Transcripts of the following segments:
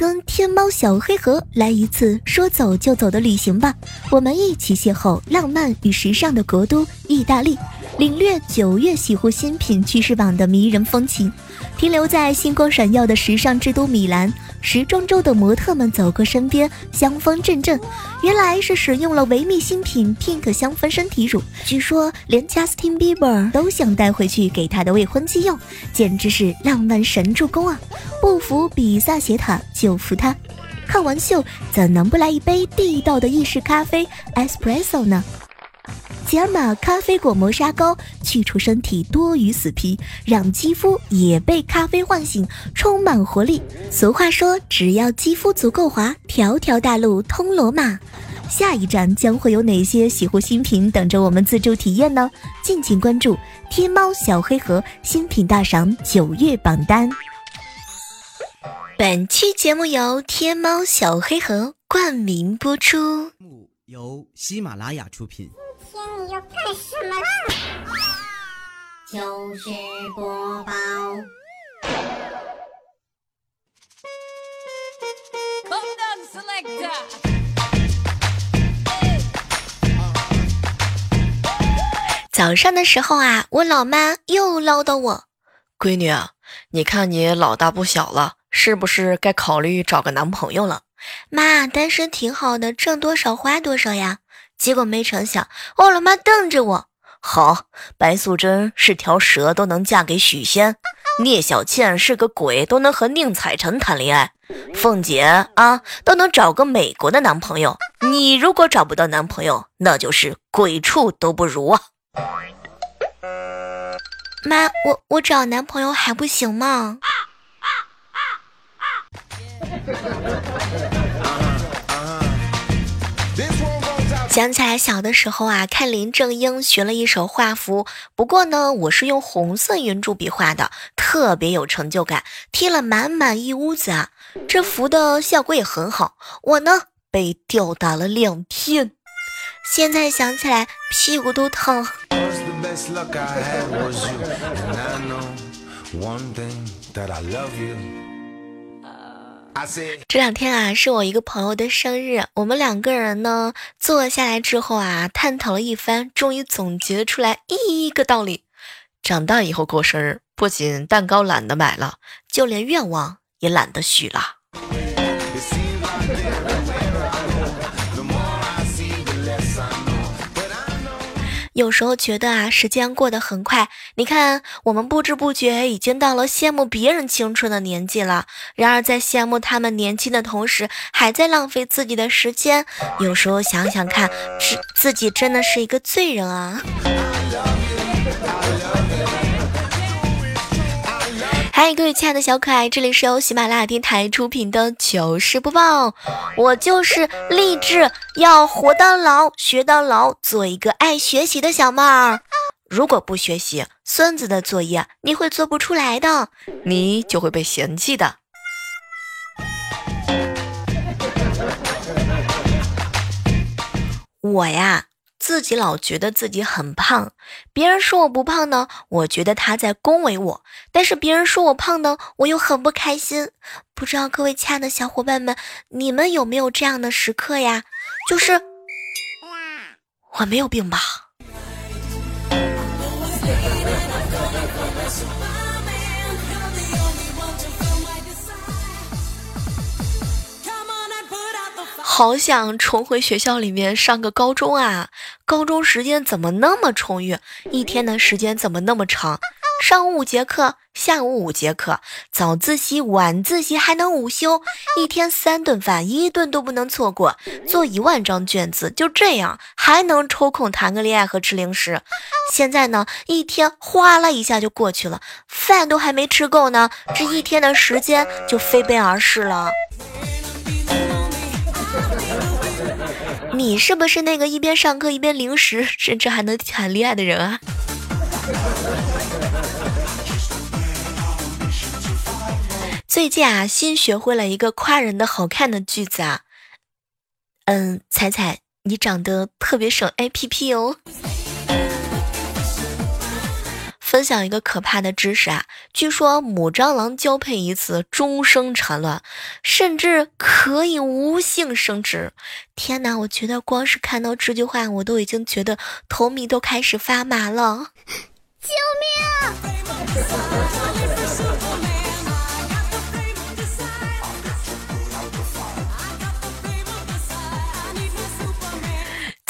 跟天猫小黑盒来一次说走就走的旅行吧！我们一起邂逅浪漫与时尚的国都意大利，领略九月洗护新品趋势榜的迷人风情，停留在星光闪耀的时尚之都米兰。时装周的模特们走过身边，香风阵阵，原来是使用了维密新品 Pink 香氛身体乳。据说连 Justin Bieber 都想带回去给他的未婚妻用，简直是浪漫神助攻啊！不服比萨斜塔，就服他。看完秀，怎能不来一杯地道的意式咖啡 Espresso 呢？吉尔玛咖啡果磨砂膏去除身体多余死皮，让肌肤也被咖啡唤醒，充满活力。俗话说，只要肌肤足够滑，条条大路通罗马。下一站将会有哪些洗护新品等着我们自助体验呢？敬请关注天猫小黑盒新品大赏九月榜单。本期节目由天猫小黑盒冠名播出，由喜马拉雅出品。天，你要干什么啦？就是播报。早上的时候啊，我老妈又唠叨我：“闺女啊，你看你老大不小了，是不是该考虑找个男朋友了？”妈，单身挺好的，挣多少花多少呀。结果没成想，我老妈瞪着我。好，白素贞是条蛇都能嫁给许仙，聂小倩是个鬼都能和宁采臣谈恋爱，凤姐啊都能找个美国的男朋友。你如果找不到男朋友，那就是鬼畜都不如啊！妈，我我找男朋友还不行吗？啊啊啊啊想起来小的时候啊，看林正英学了一手画符，不过呢，我是用红色圆珠笔画的，特别有成就感，贴了满满一屋子啊，这符的效果也很好。我呢被吊打了两天，现在想起来屁股都疼。这两天啊，是我一个朋友的生日，我们两个人呢坐下来之后啊，探讨了一番，终于总结出来一个道理：长大以后过生日，不仅蛋糕懒得买了，就连愿望也懒得许了。有时候觉得啊，时间过得很快。你看，我们不知不觉已经到了羡慕别人青春的年纪了。然而，在羡慕他们年轻的同时，还在浪费自己的时间。有时候想想看，自自己真的是一个罪人啊。嗨，各位亲爱的小可爱，这里是由喜马拉雅电台出品的糗事播报。我就是励志要活到老学到老，做一个爱学习的小妹儿。如果不学习，孙子的作业你会做不出来的，你就会被嫌弃的。我呀。自己老觉得自己很胖，别人说我不胖呢，我觉得他在恭维我；但是别人说我胖呢，我又很不开心。不知道各位亲爱的小伙伴们，你们有没有这样的时刻呀？就是我没有病吧？好想重回学校里面上个高中啊！高中时间怎么那么充裕？一天的时间怎么那么长？上午五节课，下午五节课，早自习、晚自习还能午休，一天三顿饭，一顿都不能错过。做一万张卷子，就这样还能抽空谈个恋爱和吃零食。现在呢，一天哗啦一下就过去了，饭都还没吃够呢，这一天的时间就飞奔而逝了。你是不是那个一边上课一边零食，甚至还能谈恋爱的人啊？最近啊，新学会了一个夸人的好看的句子啊。嗯，彩彩，你长得特别省 A P P 哦。分享一个可怕的知识啊！据说母蟑螂交配一次终生产卵，甚至可以无性生殖。天哪，我觉得光是看到这句话，我都已经觉得头皮都开始发麻了。救命！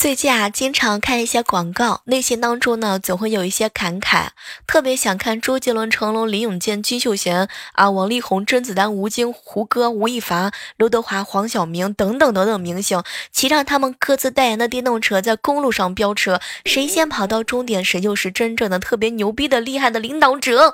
最近啊，经常看一些广告，内心当中呢，总会有一些感慨。特别想看周杰伦、成龙、林永健、金秀贤啊、王力宏、甄子丹、吴京、胡歌、吴亦凡、刘德华、黄晓明等等等等明星，骑上他们各自代言的电动车，在公路上飙车，谁先跑到终点，谁就是真正的特别牛逼的厉害的领导者。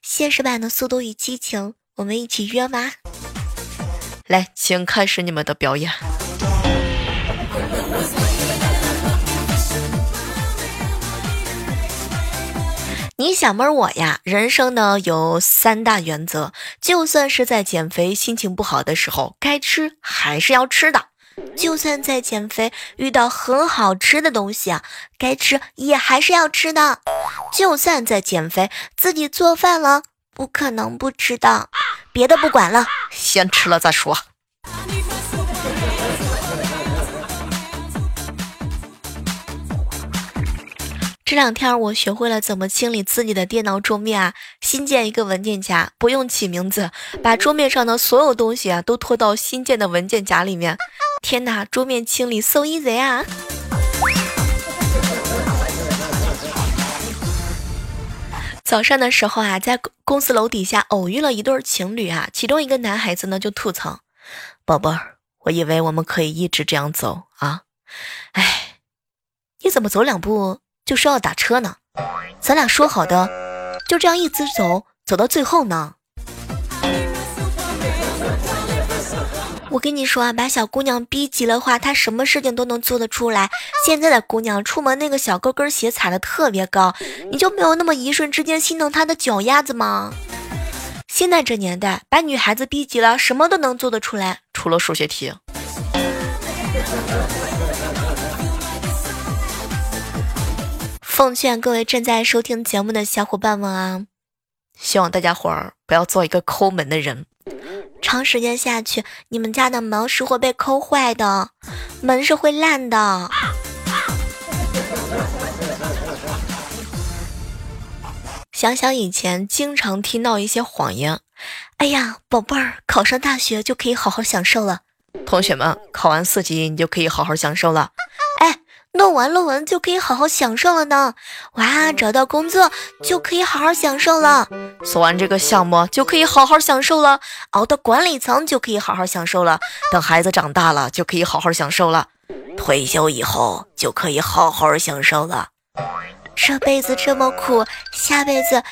现实版的《速度与激情》，我们一起约吗？来，请开始你们的表演。你想问我呀？人生呢有三大原则，就算是在减肥，心情不好的时候，该吃还是要吃的；就算在减肥遇到很好吃的东西啊，该吃也还是要吃的；就算在减肥自己做饭了，不可能不吃的。别的不管了，先吃了再说。这两天我学会了怎么清理自己的电脑桌面啊！新建一个文件夹，不用起名字，把桌面上的所有东西啊都拖到新建的文件夹里面。天哪，桌面清理 so easy 啊！早上的时候啊，在公司楼底下偶遇了一对情侣啊，其中一个男孩子呢就吐槽：“宝贝儿，我以为我们可以一直这样走啊，哎，你怎么走两步？”就说要打车呢，咱俩说好的，就这样一直走走到最后呢。我跟你说啊，把小姑娘逼急了话，她什么事情都能做得出来。现在的姑娘出门那个小高跟鞋踩的特别高，你就没有那么一瞬之间心疼她的脚丫子吗？现在这年代，把女孩子逼急了，什么都能做得出来，除了数学题。奉劝各位正在收听节目的小伙伴们啊，希望大家伙儿不要做一个抠门的人。长时间下去，你们家的门是会被抠坏的，门是会烂的。想想以前经常听到一些谎言，哎呀，宝贝儿，考上大学就可以好好享受了。同学们，考完四级你就可以好好享受了。弄完论文就可以好好享受了呢！哇，找到工作就可以好好享受了；做完这个项目就可以好好享受了；熬到管理层就可以好好享受了；等孩子长大了就可以好好享受了；退休以后就可以好好享受了。这辈子这么苦，下辈子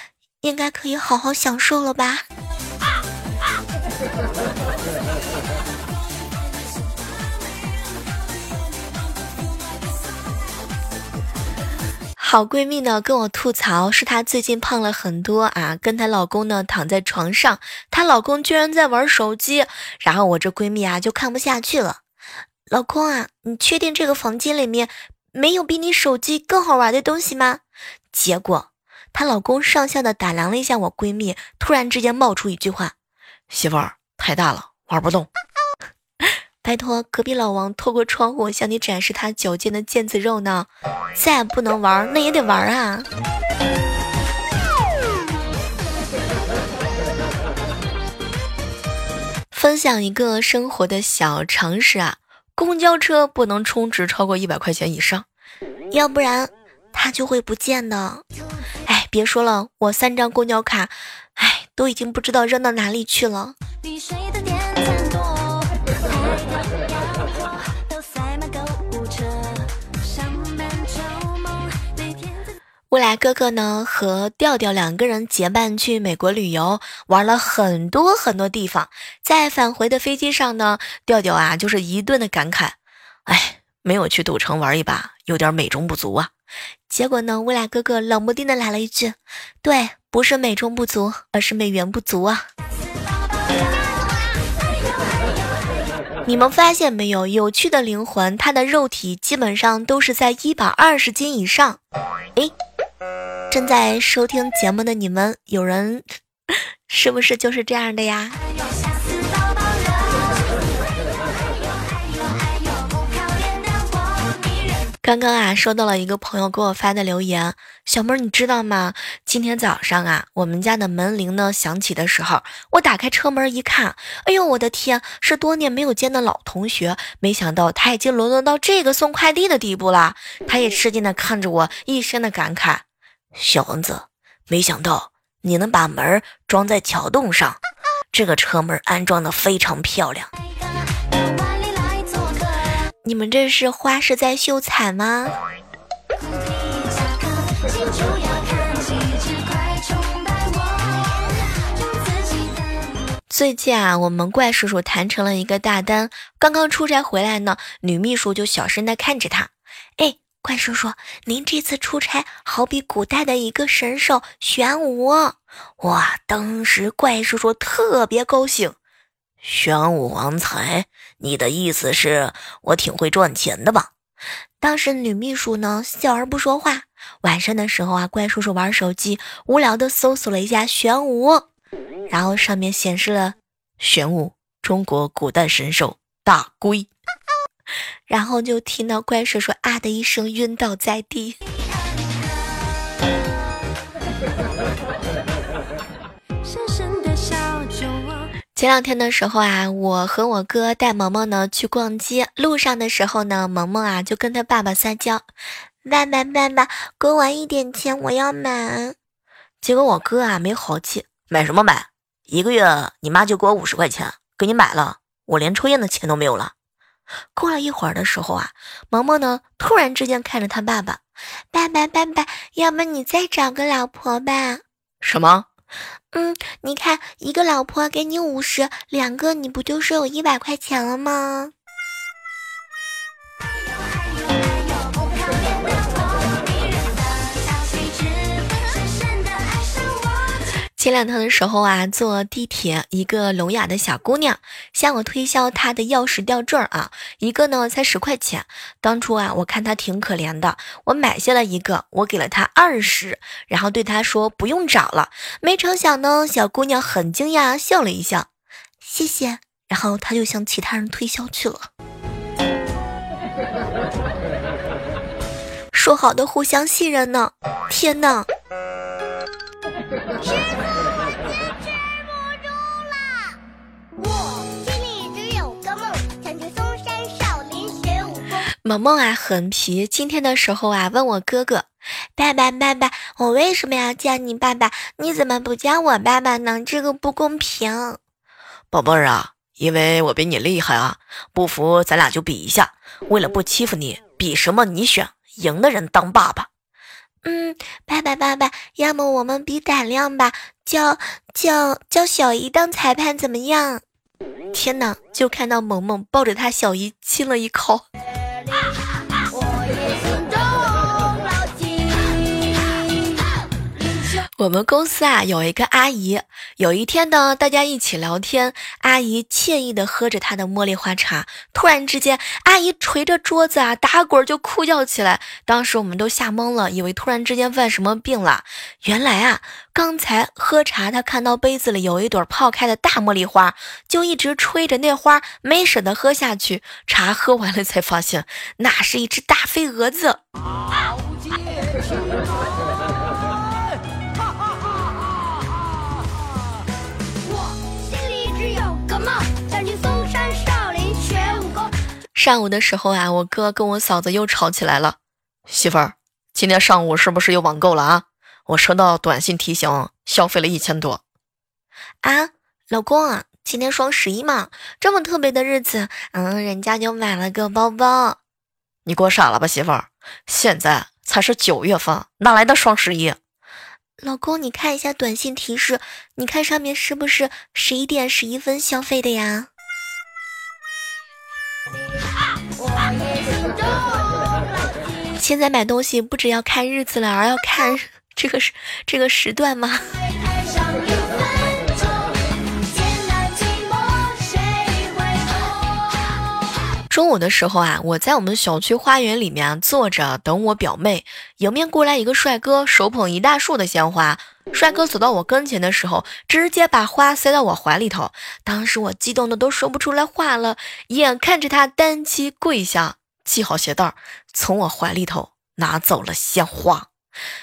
应该可以好好享受了吧？好闺蜜呢跟我吐槽，是她最近胖了很多啊，跟她老公呢躺在床上，她老公居然在玩手机，然后我这闺蜜啊就看不下去了，老公啊，你确定这个房间里面没有比你手机更好玩的东西吗？结果她老公上下的打量了一下我闺蜜，突然之间冒出一句话：“媳妇儿太大了，玩不动。”拜托，隔壁老王透过窗户向你展示他矫健的腱子肉呢。再不能玩，那也得玩啊！分享一个生活的小常识啊，公交车不能充值超过一百块钱以上，要不然它就会不见的。哎，别说了，我三张公交卡，哎，都已经不知道扔到哪里去了。未来哥哥呢和调调两个人结伴去美国旅游，玩了很多很多地方。在返回的飞机上呢，调调啊就是一顿的感慨，哎，没有去赌城玩一把，有点美中不足啊。结果呢，未来哥哥冷不丁的来了一句：“对，不是美中不足，而是美元不足啊。”你们发现没有？有趣的灵魂，他的肉体基本上都是在一百二十斤以上。诶，正在收听节目的你们，有人是不是就是这样的呀？刚刚啊，收到了一个朋友给我发的留言，小妹儿，你知道吗？今天早上啊，我们家的门铃呢响起的时候，我打开车门一看，哎呦，我的天，是多年没有见的老同学，没想到他已经沦落到这个送快递的地步了。他也吃惊的看着我，一身的感慨：“小王子，没想到你能把门装在桥洞上，这个车门安装的非常漂亮。”你们这是花是在秀才吗？最近啊，我们怪叔叔谈成了一个大单，刚刚出差回来呢，女秘书就小声的看着他。怪叔叔，您这次出差好比古代的一个神兽玄武。哇，当时怪叔叔特别高兴。玄武王财，你的意思是我挺会赚钱的吧？当时女秘书呢笑而不说话。晚上的时候啊，怪叔叔玩手机，无聊的搜索了一下玄武，然后上面显示了玄武，中国古代神兽大龟，然后就听到怪兽说啊的一声晕倒在地。前两天的时候啊，我和我哥带萌萌呢去逛街，路上的时候呢，萌萌啊就跟他爸爸撒娇：“爸爸爸爸，给我一点钱，我要买。”结果我哥啊没好气：“买什么买？一个月你妈就给我五十块钱，给你买了，我连抽烟的钱都没有了。”过了一会儿的时候啊，萌萌呢突然之间看着他爸爸：“爸爸爸爸，要么你再找个老婆吧？”什么？嗯，你看，一个老婆给你五十，两个你不就是有一百块钱了吗？前两天的时候啊，坐地铁，一个聋哑的小姑娘向我推销她的钥匙吊坠啊，一个呢才十块钱。当初啊，我看她挺可怜的，我买下了一个，我给了她二十，然后对她说不用找了。没成想呢，小姑娘很惊讶，笑了一笑，谢谢。然后她就向其他人推销去了。说好的互相信任呢？天哪！师傅，我坚持不住了。我心里只有个梦，想去嵩山少林学武功萌萌啊，很皮。今天的时候啊，问我哥哥：“爸爸，爸爸，我为什么要叫你爸爸？你怎么不叫我爸爸呢？这个不公平。”宝贝儿啊，因为我比你厉害啊！不服，咱俩就比一下。为了不欺负你，比什么？你选，赢的人当爸爸。嗯，爸爸，爸爸，要么我们比胆量吧？叫叫叫小姨当裁判怎么样？天哪！就看到萌萌抱着他小姨亲了一口。我们公司啊有一个阿姨，有一天呢，大家一起聊天，阿姨惬意的喝着她的茉莉花茶，突然之间，阿姨捶着桌子啊打滚就哭叫起来，当时我们都吓懵了，以为突然之间犯什么病了，原来啊，刚才喝茶，她看到杯子里有一朵泡开的大茉莉花，就一直吹着那花，没舍得喝下去，茶喝完了才发现，那是一只大飞蛾子。上午的时候啊，我哥跟我嫂子又吵起来了。媳妇儿，今天上午是不是又网购了啊？我收到短信提醒，消费了一千多。啊，老公啊，今天双十一嘛，这么特别的日子，嗯，人家就买了个包包。你给我傻了吧，媳妇儿？现在才是九月份，哪来的双十一？老公，你看一下短信提示，你看上面是不是十一点十一分消费的呀？现在买东西不只要看日子了，而要看 这个时这个时段吗？中午的时候啊，我在我们小区花园里面坐着等我表妹，迎面过来一个帅哥，手捧一大束的鲜花。帅哥走到我跟前的时候，直接把花塞到我怀里头。当时我激动的都说不出来话了，眼看着他单膝跪下，系好鞋带，从我怀里头拿走了鲜花。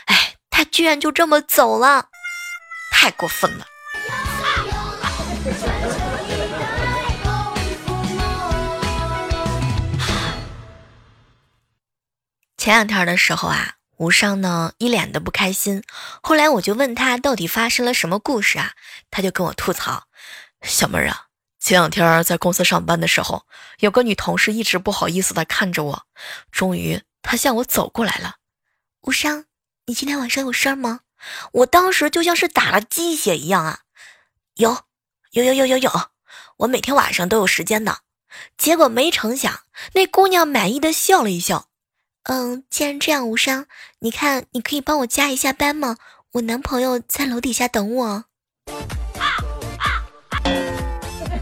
哎，他居然就这么走了，太过分了。前两天的时候啊，无伤呢一脸的不开心。后来我就问他到底发生了什么故事啊，他就跟我吐槽：“小妹儿啊，前两天在公司上班的时候，有个女同事一直不好意思的看着我，终于她向我走过来了。无伤，你今天晚上有事儿吗？我当时就像是打了鸡血一样啊，有，有有有有有，我每天晚上都有时间的。结果没成想，那姑娘满意的笑了一笑。”嗯，既然这样无伤，你看，你可以帮我加一下班吗？我男朋友在楼底下等我。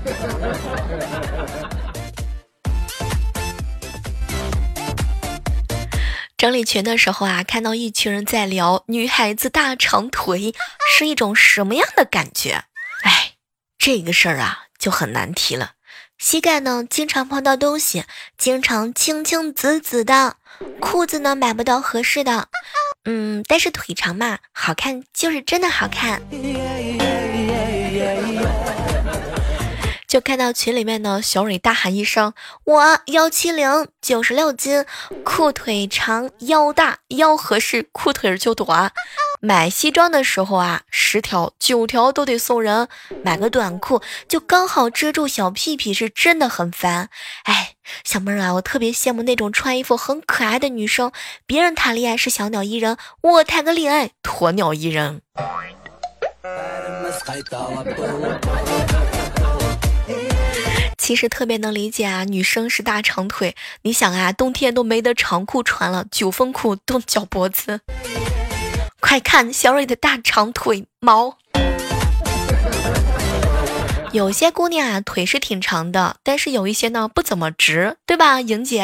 整理群的时候啊，看到一群人在聊女孩子大长腿是一种什么样的感觉？哎，这个事儿啊就很难提了。膝盖呢，经常碰到东西，经常青青紫紫的。裤子呢买不到合适的，嗯，但是腿长嘛，好看就是真的好看。就看到群里面的小蕊大喊一声：“我幺七零九十六斤，裤腿长，腰大，腰合适，裤腿就短。”买西装的时候啊，十条九条都得送人，买个短裤就刚好遮住小屁屁，是真的很烦。哎，小妹儿啊，我特别羡慕那种穿衣服很可爱的女生，别人谈恋爱是小鸟依人，我谈个恋爱鸵鸟依人。其实特别能理解啊，女生是大长腿，你想啊，冬天都没得长裤穿了，九分裤冻脚脖子。快看小蕊的大长腿毛，有些姑娘啊腿是挺长的，但是有一些呢不怎么直，对吧，莹姐？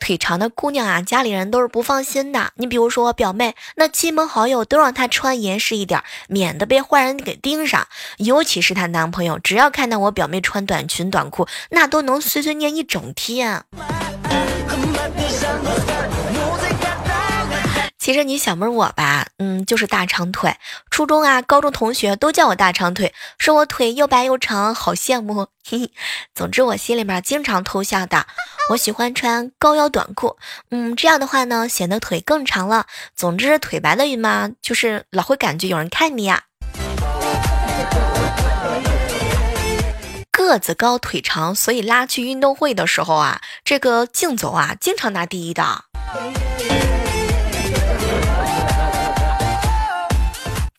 腿长的姑娘啊，家里人都是不放心的。你比如说我表妹，那亲朋好友都让她穿严实一点，免得被坏人给盯上。尤其是她男朋友，只要看到我表妹穿短裙短裤，那都能碎碎念一整天。其实你小妹我吧，嗯，就是大长腿。初中啊、高中同学都叫我大长腿，说我腿又白又长，好羡慕。嘿嘿，总之我心里面经常偷笑的。我喜欢穿高腰短裤，嗯，这样的话呢，显得腿更长了。总之，腿白的嘛，就是老会感觉有人看你呀。个子高腿长，所以拉去运动会的时候啊，这个竞走啊，经常拿第一的。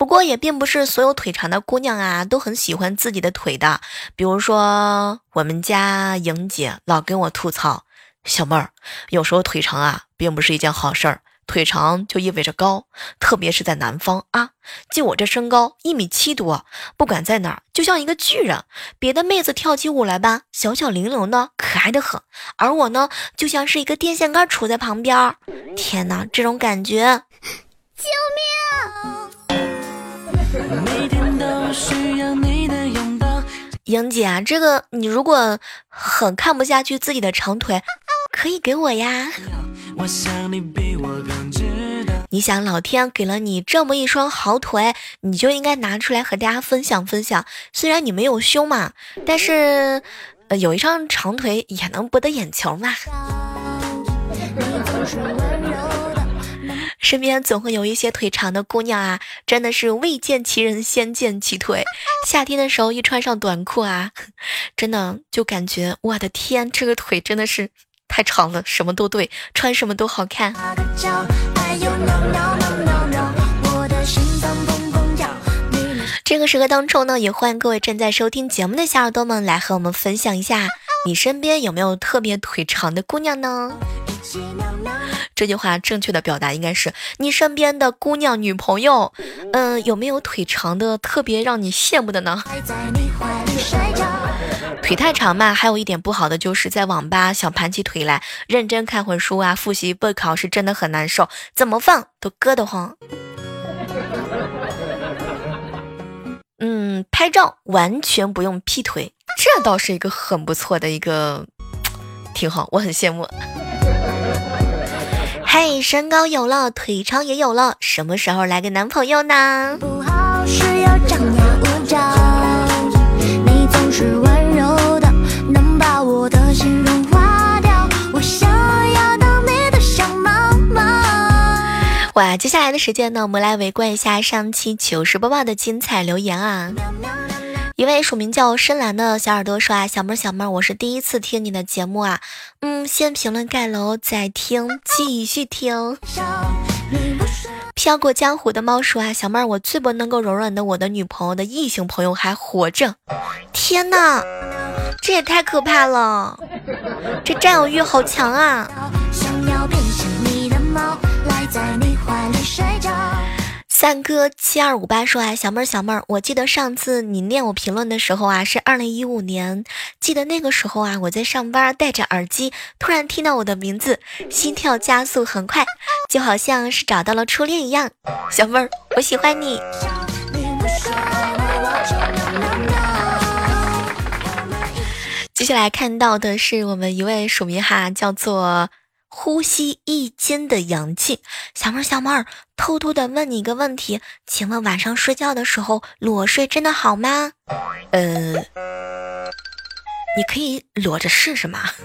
不过也并不是所有腿长的姑娘啊都很喜欢自己的腿的，比如说我们家莹姐老跟我吐槽，小妹儿有时候腿长啊并不是一件好事儿，腿长就意味着高，特别是在南方啊，就我这身高一米七多，不管在哪儿就像一个巨人，别的妹子跳起舞来吧，小巧玲珑的可爱的很，而我呢就像是一个电线杆杵在旁边，天哪，这种感觉，救命！每天都需要你的拥抱莹姐啊，这个你如果很看不下去自己的长腿，可以给我呀。你想老天给了你这么一双好腿，你就应该拿出来和大家分享分享。虽然你没有胸嘛，但是呃有一双长腿也能博得眼球嘛。身边总会有一些腿长的姑娘啊，真的是未见其人先见其腿。夏天的时候一穿上短裤啊，真的就感觉我的天，这个腿真的是太长了，什么都对，穿什么都好看。这个时刻当中呢，也欢迎各位正在收听节目的小耳朵们来和我们分享一下，你身边有没有特别腿长的姑娘呢？这句话正确的表达应该是你身边的姑娘女朋友，嗯，有没有腿长的特别让你羡慕的呢？腿太长嘛，还有一点不好的就是在网吧想盘起腿来认真看会书啊，复习备考是真的很难受，怎么放都硌得慌。嗯，拍照完全不用劈腿，这倒是一个很不错的一个，挺好，我很羡慕。嘿，身高有了，腿长也有了，什么时候来个男朋友呢？不好哇，接下来的时间呢，我们来围观一下上期糗事播报的精彩留言啊！一位署名叫深蓝的小耳朵说啊，小妹儿小妹儿，我是第一次听你的节目啊，嗯，先评论盖楼再听，继续听。飘过江湖的猫说啊，小妹儿，我最不能够容忍的，我的女朋友的异性朋友还活着，天哪，这也太可怕了，这占有欲好强啊！三哥七二五八说啊，小妹儿小妹儿，我记得上次你念我评论的时候啊，是二零一五年。记得那个时候啊，我在上班，戴着耳机，突然听到我的名字，心跳加速很快，就好像是找到了初恋一样。小妹儿，我喜欢你。接下来看到的是我们一位署名哈，叫做。呼吸一斤的氧气，小妹儿，小妹儿，偷偷的问你一个问题，请问晚上睡觉的时候裸睡真的好吗？呃，你可以裸着试试吗？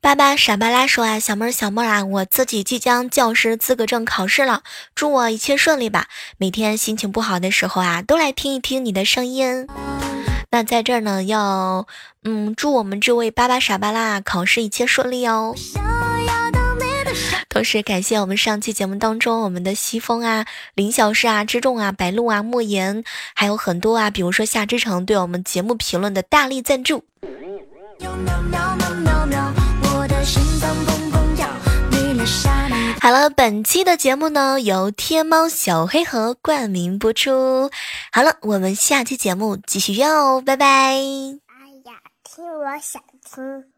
爸爸傻巴拉说啊，小妹儿，小妹儿啊，我自己即将教师资格证考试了，祝我一切顺利吧。每天心情不好的时候啊，都来听一听你的声音。那在这儿呢，要嗯，祝我们这位巴巴傻巴拉考试一切顺利哦。同时感谢我们上期节目当中我们的西风啊、林小诗啊、之重啊、白鹿啊、莫言，还有很多啊，比如说夏之城对我们节目评论的大力赞助。好了，本期的节目呢由天猫小黑盒冠名播出。好了，我们下期节目继续约哦，拜拜。哎呀，听我想听。